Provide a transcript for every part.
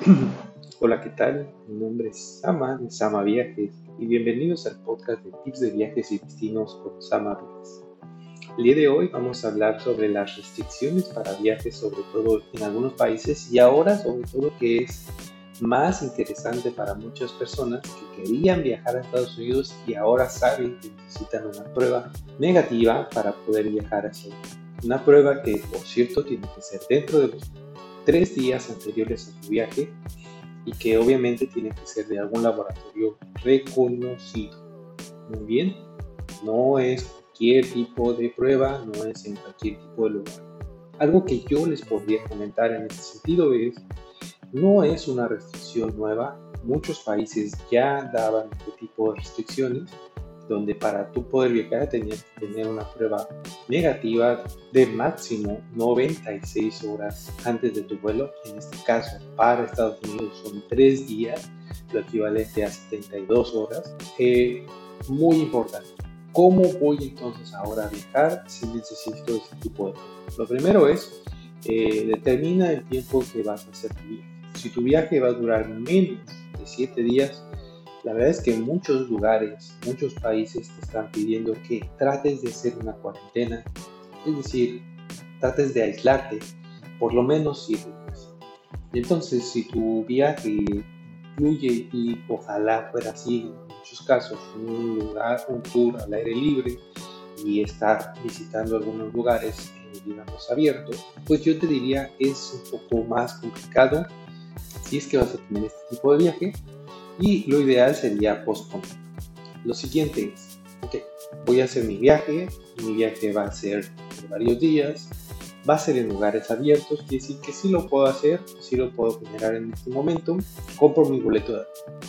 Hola, ¿qué tal? Mi nombre es Sama de Sama Viajes y bienvenidos al podcast de tips de viajes y destinos con Sama Viajes. El día de hoy vamos a hablar sobre las restricciones para viajes, sobre todo en algunos países y ahora sobre todo que es más interesante para muchas personas que querían viajar a Estados Unidos y ahora saben que necesitan una prueba negativa para poder viajar así. Una prueba que, por cierto, tiene que ser dentro de los tres días anteriores a su viaje y que obviamente tiene que ser de algún laboratorio reconocido. Muy bien, no es cualquier tipo de prueba, no es en cualquier tipo de lugar. Algo que yo les podría comentar en este sentido es, no es una restricción nueva, muchos países ya daban este tipo de restricciones donde para tú poder viajar tenías que tener una prueba negativa de máximo 96 horas antes de tu vuelo. En este caso, para Estados Unidos son 3 días, lo equivalente a 72 horas. Eh, muy importante. ¿Cómo voy entonces ahora a viajar si necesito ese tipo de? Lo primero es, eh, determina el tiempo que vas a hacer tu viaje. Si tu viaje va a durar menos de 7 días, la verdad es que en muchos lugares, muchos países te están pidiendo que trates de hacer una cuarentena, es decir, trates de aislarte por lo menos 7 días. Entonces, si tu viaje incluye, y ojalá fuera así en muchos casos, un lugar, un tour al aire libre y estar visitando algunos lugares, eh, digamos, abiertos, pues yo te diría es un poco más complicado si es que vas a tener este tipo de viaje y lo ideal sería posponer. Lo siguiente es, ok, voy a hacer mi viaje, mi viaje va a ser de varios días, va a ser en lugares abiertos, quiere decir que sí lo puedo hacer, sí lo puedo generar en este momento, compro mi boleto de avión.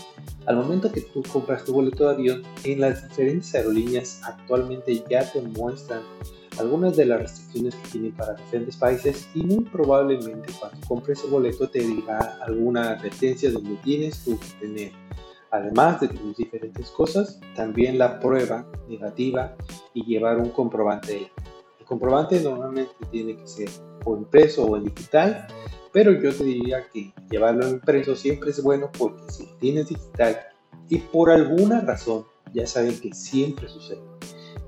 Al momento que tú compras tu boleto de avión, en las diferentes aerolíneas actualmente ya te muestran algunas de las restricciones que tienen para diferentes países y muy probablemente cuando compres el boleto te dirá alguna advertencia donde tienes que tener además de tus diferentes cosas, también la prueba negativa y llevar un comprobante. El comprobante normalmente tiene que ser o impreso o en digital, pero yo te diría que llevarlo impreso siempre es bueno porque si tienes digital y por alguna razón, ya saben que siempre sucede,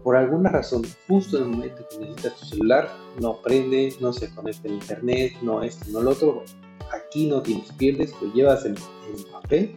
por alguna razón, justo en el momento que necesitas tu celular, no prende, no se conecta el internet, no esto, no lo otro, aquí no tienes pierdes, lo llevas en, en papel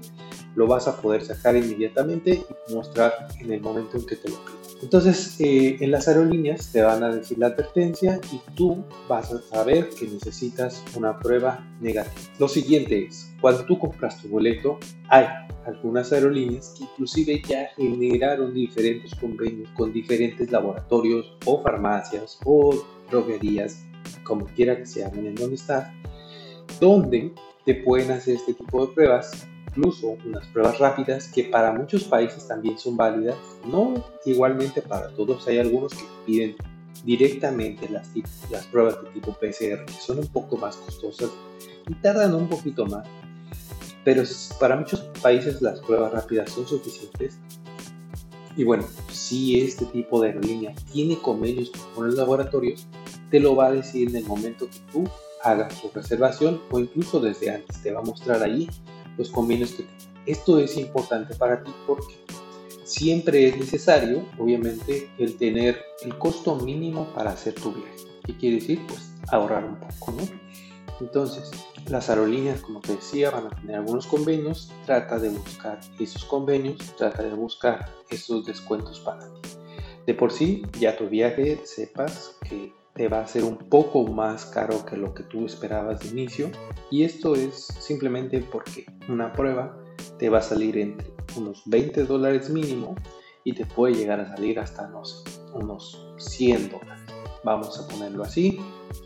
lo vas a poder sacar inmediatamente y mostrar en el momento en que te lo piden. Entonces, eh, en las aerolíneas te van a decir la advertencia y tú vas a saber que necesitas una prueba negativa. Lo siguiente es, cuando tú compras tu boleto, hay algunas aerolíneas que inclusive ya generaron diferentes convenios con diferentes laboratorios o farmacias o droguerías, como quiera que se llamen en donde estás, donde te pueden hacer este tipo de pruebas incluso unas pruebas rápidas que para muchos países también son válidas, no igualmente para todos, hay algunos que piden directamente las, las pruebas de tipo PCR, que son un poco más costosas y tardan un poquito más, pero para muchos países las pruebas rápidas son suficientes. Y bueno, si este tipo de aerolínea tiene convenios con los laboratorios, te lo va a decir en el momento que tú hagas tu reservación o incluso desde antes. Te va a mostrar ahí los convenios que Esto es importante para ti porque siempre es necesario, obviamente, el tener el costo mínimo para hacer tu viaje. ¿Qué quiere decir? Pues ahorrar un poco, ¿no? Entonces, las aerolíneas, como te decía, van a tener algunos convenios. Trata de buscar esos convenios, trata de buscar esos descuentos para ti. De por sí, ya tu viaje sepas que te va a ser un poco más caro que lo que tú esperabas de inicio. Y esto es simplemente porque una prueba te va a salir entre unos 20 dólares mínimo y te puede llegar a salir hasta, no sé, unos 100 dólares. Vamos a ponerlo así,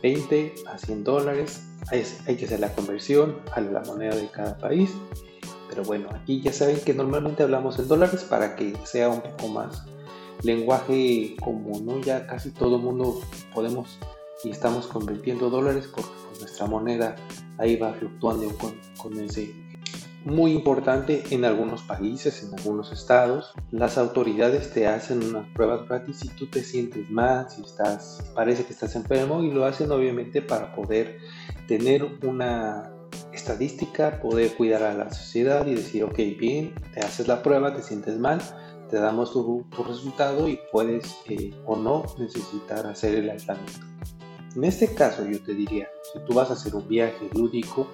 20 a 100 dólares. Hay, que hacer la conversión a la moneda de cada país. Pero bueno, aquí ya saben que normalmente hablamos en dólares para que sea un poco más lenguaje común, ¿no? Ya casi todo mundo podemos y estamos convirtiendo dólares porque pues, nuestra moneda ahí va fluctuando con, con ese muy importante en algunos países, en algunos estados, las autoridades te hacen unas pruebas gratis si tú te sientes mal, si estás, parece que estás enfermo y lo hacen obviamente para poder tener una estadística, poder cuidar a la sociedad y decir, ok, bien, te haces la prueba, te sientes mal, te damos tu, resultado y puedes eh, o no necesitar hacer el aislamiento. En este caso yo te diría, si tú vas a hacer un viaje lúdico,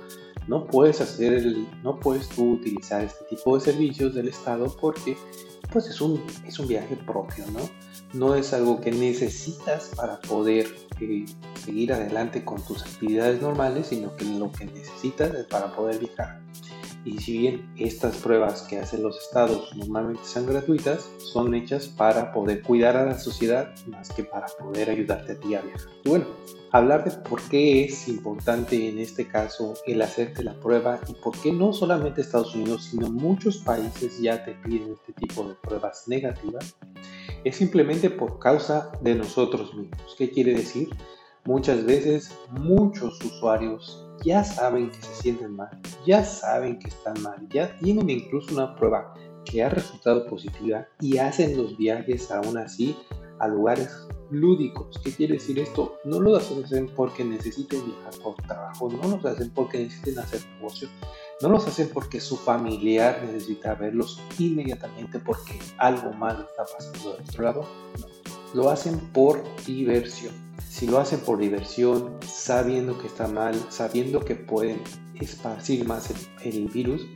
no puedes hacer el, no puedes tú utilizar este tipo de servicios del Estado porque pues es un, es un viaje propio, ¿no? No es algo que necesitas para poder eh, seguir adelante con tus actividades normales, sino que lo que necesitas es para poder viajar. Y si bien estas pruebas que hacen los estados normalmente son gratuitas, son hechas para poder cuidar a la sociedad más que para poder ayudarte a ti viajar. Y bueno, hablar de por qué es importante en este caso el hacerte la prueba y por qué no solamente Estados Unidos, sino muchos países ya te piden este tipo de pruebas negativas, es simplemente por causa de nosotros mismos. ¿Qué quiere decir? Muchas veces muchos usuarios ya saben que se sienten mal, ya saben que están mal, ya tienen incluso una prueba que ha resultado positiva y hacen los viajes aún así a lugares lúdicos. ¿Qué quiere decir esto? No lo hacen porque necesiten viajar por trabajo, no los hacen porque necesiten hacer negocio, no los hacen porque su familiar necesita verlos inmediatamente porque algo malo está pasando de otro lado. No, lo hacen por diversión si lo hacen por diversión, sabiendo que está mal, sabiendo que pueden esparcir más el, virus,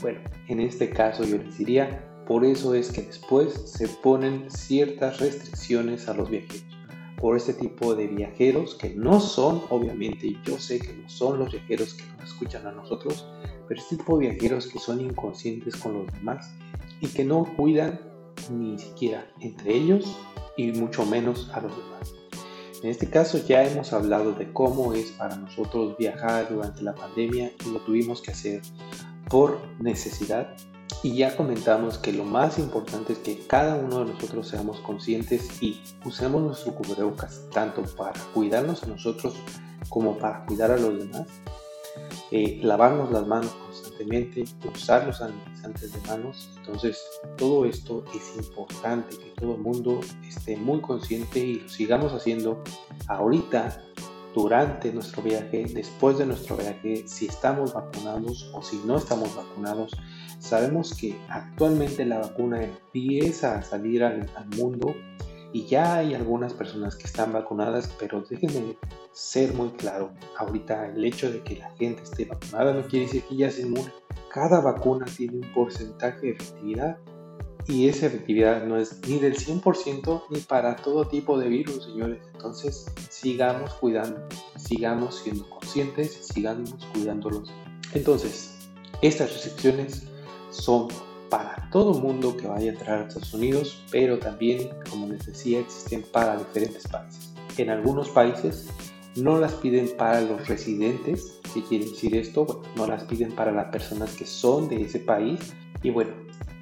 bueno, en este caso yo les diría, por eso es que después se ponen ciertas restricciones a los viajeros. Por este tipo de viajeros que no son, obviamente, yo sé que no son los viajeros que nos escuchan a nosotros, pero este tipo de viajeros que son inconscientes con los demás y que no cuidan ni siquiera entre ellos y mucho menos a los demás. En este caso ya hemos hablado de cómo es para nosotros viajar durante la pandemia y lo tuvimos que hacer por necesidad y ya comentamos que lo más importante es que cada uno de nosotros seamos conscientes y usemos nuestro cubrebocas tanto para cuidarnos a nosotros como para cuidar a los demás eh, lavarnos las manos constantemente, usar los sanitizantes de manos. Entonces, todo esto es importante que todo el mundo esté muy consciente y lo sigamos haciendo ahorita, durante nuestro viaje, después de nuestro viaje, si estamos vacunados o si no estamos vacunados. Sabemos que actualmente la vacuna empieza a salir al, al mundo y ya hay algunas personas que están vacunadas, pero déjenme ser muy claro, ahorita el hecho de que la gente esté vacunada no quiere decir que ya se inmune. Cada vacuna tiene un porcentaje de efectividad y esa efectividad no es ni del 100% ni para todo tipo de virus, señores. Entonces, sigamos cuidando, sigamos siendo conscientes, sigamos cuidándolos. Entonces, estas restricciones son para todo mundo que vaya a entrar a Estados Unidos, pero también, como les decía, existen para diferentes países. En algunos países no las piden para los residentes, ¿qué quiere decir esto? Bueno, no las piden para las personas que son de ese país. Y bueno,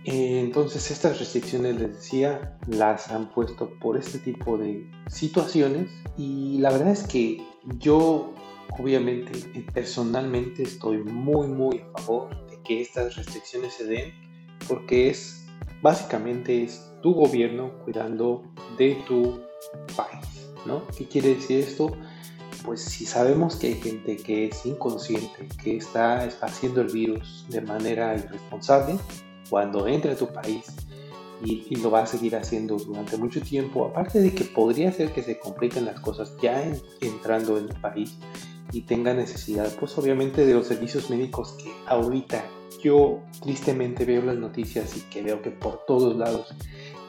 eh, entonces estas restricciones, les decía, las han puesto por este tipo de situaciones y la verdad es que yo obviamente personalmente estoy muy muy a favor de que estas restricciones se den porque es básicamente es tu gobierno cuidando de tu país, ¿no? ¿Qué quiere decir esto? Pues si sabemos que hay gente que es inconsciente, que está esparciendo el virus de manera irresponsable, cuando entre a tu país y, lo va a seguir haciendo durante mucho tiempo, aparte de que podría ser que se compliquen las cosas ya entrando en el país y tenga necesidad, pues obviamente de los servicios médicos que ahorita yo tristemente veo las noticias y que veo que por todos lados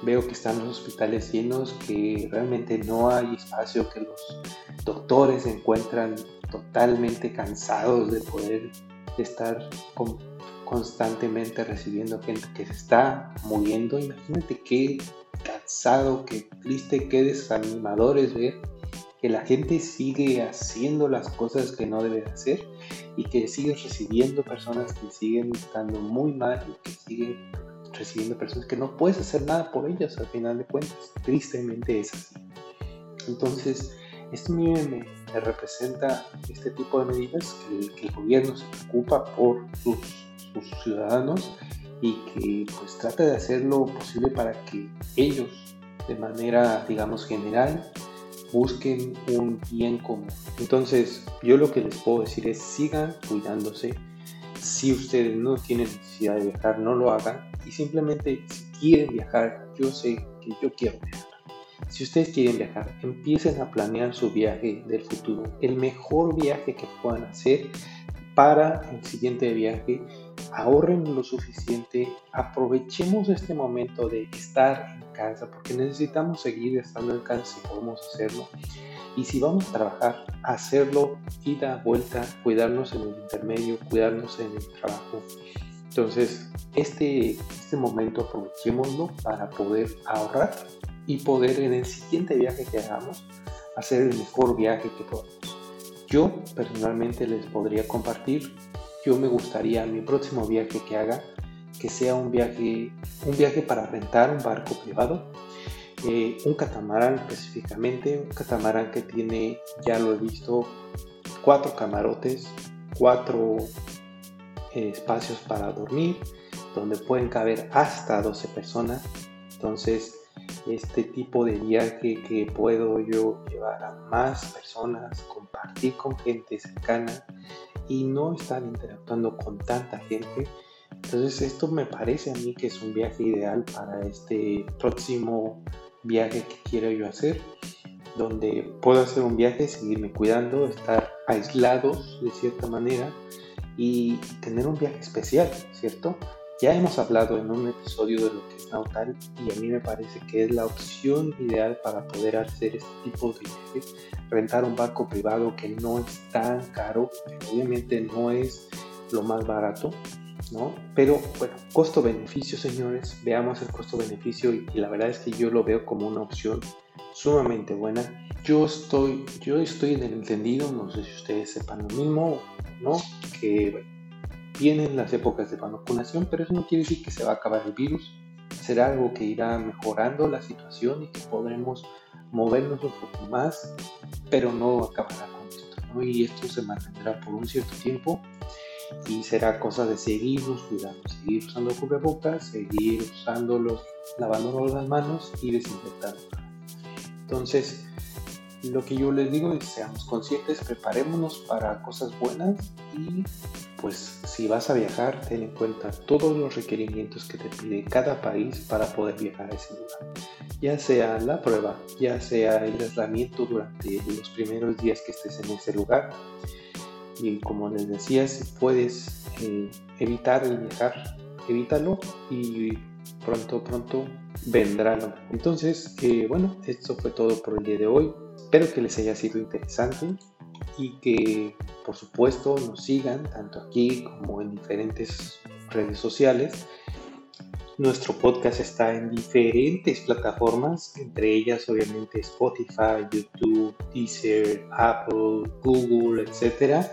veo que están los hospitales llenos, que realmente no hay espacio, que los doctores se encuentran totalmente cansados de poder estar constantemente recibiendo gente que se está muriendo. Imagínate qué cansado, qué triste, qué desanimador es ver que la gente sigue haciendo las cosas que no debe hacer y que sigue recibiendo personas que siguen estando muy mal y que siguen recibiendo personas que no puedes hacer nada por ellas al final de cuentas. Tristemente es así. Entonces, esto me, me, representa este tipo de medidas que, el gobierno se preocupa por sus, sus, ciudadanos y que pues trata de hacer lo posible para que ellos de manera digamos general busquen un bien común. Entonces, yo lo que les puedo decir es sigan cuidándose. Si ustedes no tienen necesidad de viajar, no lo hagan. Y simplemente, si quieren viajar, yo sé que yo quiero viajar. Si ustedes quieren viajar, empiecen a planear su viaje del futuro. El mejor viaje que puedan hacer para el siguiente viaje. Ahorren lo suficiente. Aprovechemos este momento de estar en casa porque necesitamos seguir estando en casa si podemos hacerlo. Y si vamos a trabajar, hacerlo ida, vuelta, cuidarnos en el intermedio, cuidarnos en el trabajo. Entonces, este, este momento aprovechémoslo para poder ahorrar y poder en el siguiente viaje que hagamos hacer el mejor viaje que podamos. Yo personalmente les podría compartir, yo me gustaría mi próximo viaje que haga que sea un viaje, un viaje para rentar un barco privado, eh, un catamarán específicamente, un catamarán que tiene, ya lo he visto, cuatro camarotes, cuatro eh, espacios para dormir, donde pueden caber hasta 12 personas. Entonces, este tipo de viaje que puedo yo llevar a más personas, compartir con gente cercana y no estar interactuando con tanta gente. Entonces esto me parece a mí que es un viaje ideal para este próximo viaje que quiero yo hacer, donde puedo hacer un viaje, seguirme cuidando, estar aislados de cierta manera y tener un viaje especial, ¿cierto? Ya hemos hablado en un episodio de lo que es Nautal y a mí me parece que es la opción ideal para poder hacer este tipo de viajes. Rentar un barco privado que no es tan caro, obviamente no es lo más barato, ¿no? Pero bueno, costo-beneficio, señores, veamos el costo-beneficio y, la verdad es que yo lo veo como una opción sumamente buena. Yo estoy, yo estoy en el entendido, no sé si ustedes sepan lo mismo, ¿no? Que bueno, Vienen las épocas de vacunación, pero eso no quiere decir que se va a acabar el virus. Será algo que irá mejorando la situación y que podremos movernos un poco más, pero no acabará con esto. Y esto se mantendrá por un cierto tiempo y será cosa de seguirnos cuidando, seguir usando cubrebocas, seguir usándolos, lavándonos las manos y desinfectando. Entonces, lo que yo les digo es seamos conscientes, preparémonos para cosas buenas y pues si vas a viajar, ten en cuenta todos los requerimientos que te pide cada país para poder viajar a ese lugar. Ya sea la prueba, ya sea el aislamiento durante los primeros días que estés en ese lugar. Y como les decía, si puedes eh, evitar el viajar, evítalo y pronto, pronto vendrá. Entonces, eh, bueno, esto fue todo por el día de hoy. Espero que les haya sido interesante y que por supuesto nos sigan tanto aquí como en diferentes redes sociales. Nuestro podcast está en diferentes plataformas, entre ellas obviamente Spotify, YouTube, Deezer, Apple, Google, etc.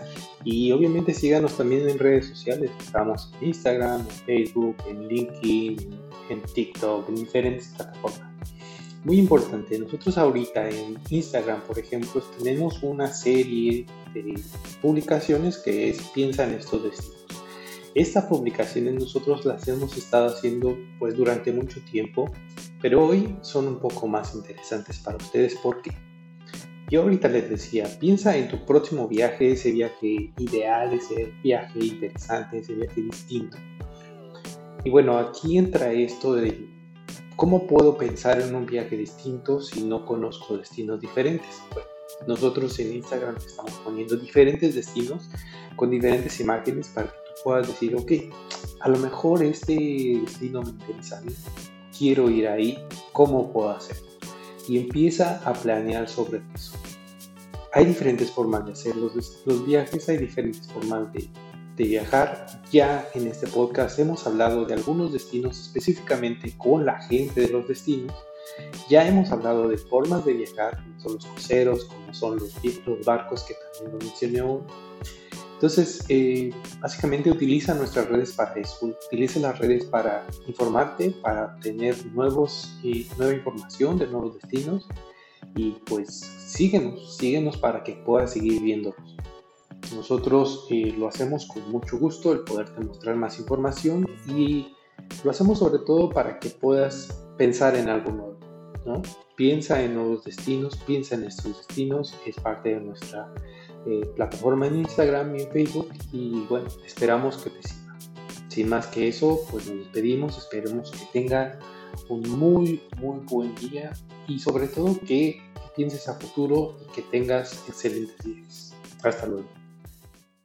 Y obviamente síganos también en redes sociales. Estamos en Instagram, en Facebook, en LinkedIn, en TikTok, en diferentes plataformas. Muy importante, nosotros ahorita en Instagram, por ejemplo, tenemos una serie de publicaciones que es Piensa en estos destinos. Estas publicaciones nosotros las hemos estado haciendo pues durante mucho tiempo, pero hoy son un poco más interesantes para ustedes porque yo ahorita les decía, piensa en tu próximo viaje, ese viaje ideal, ese viaje interesante, ese viaje distinto. Y bueno, aquí entra esto de ¿Cómo puedo pensar en un viaje distinto si no conozco destinos diferentes? Bueno, nosotros en Instagram estamos poniendo diferentes destinos con diferentes imágenes para que tú puedas decir, ok, a lo mejor este destino me interesa quiero ir ahí, ¿cómo puedo hacerlo? Y empieza a planear sobre eso. Hay diferentes formas de hacer los, los viajes, hay diferentes formas de de viajar. Ya en este podcast hemos hablado de algunos destinos específicamente con la gente de los destinos. Ya hemos hablado de formas de viajar, como son los cruceros, como son los, los barcos que también lo mencioné aún. Entonces, eh, básicamente utiliza nuestras redes para eso, utiliza las redes para informarte, para tener nuevos, y nueva información de nuevos destinos y pues síguenos, síguenos para que puedas seguir viéndolos. Nosotros eh, lo hacemos con mucho gusto, el poderte mostrar más información y lo hacemos sobre todo para que puedas pensar en algo nuevo. ¿no? Piensa en nuevos destinos, piensa en estos destinos, es parte de nuestra eh, plataforma en Instagram y en Facebook y bueno, esperamos que te sirva. Sin más que eso, pues nos despedimos, esperemos que tengas un muy, muy buen día y sobre todo que pienses a futuro y que tengas excelentes días. Hasta luego.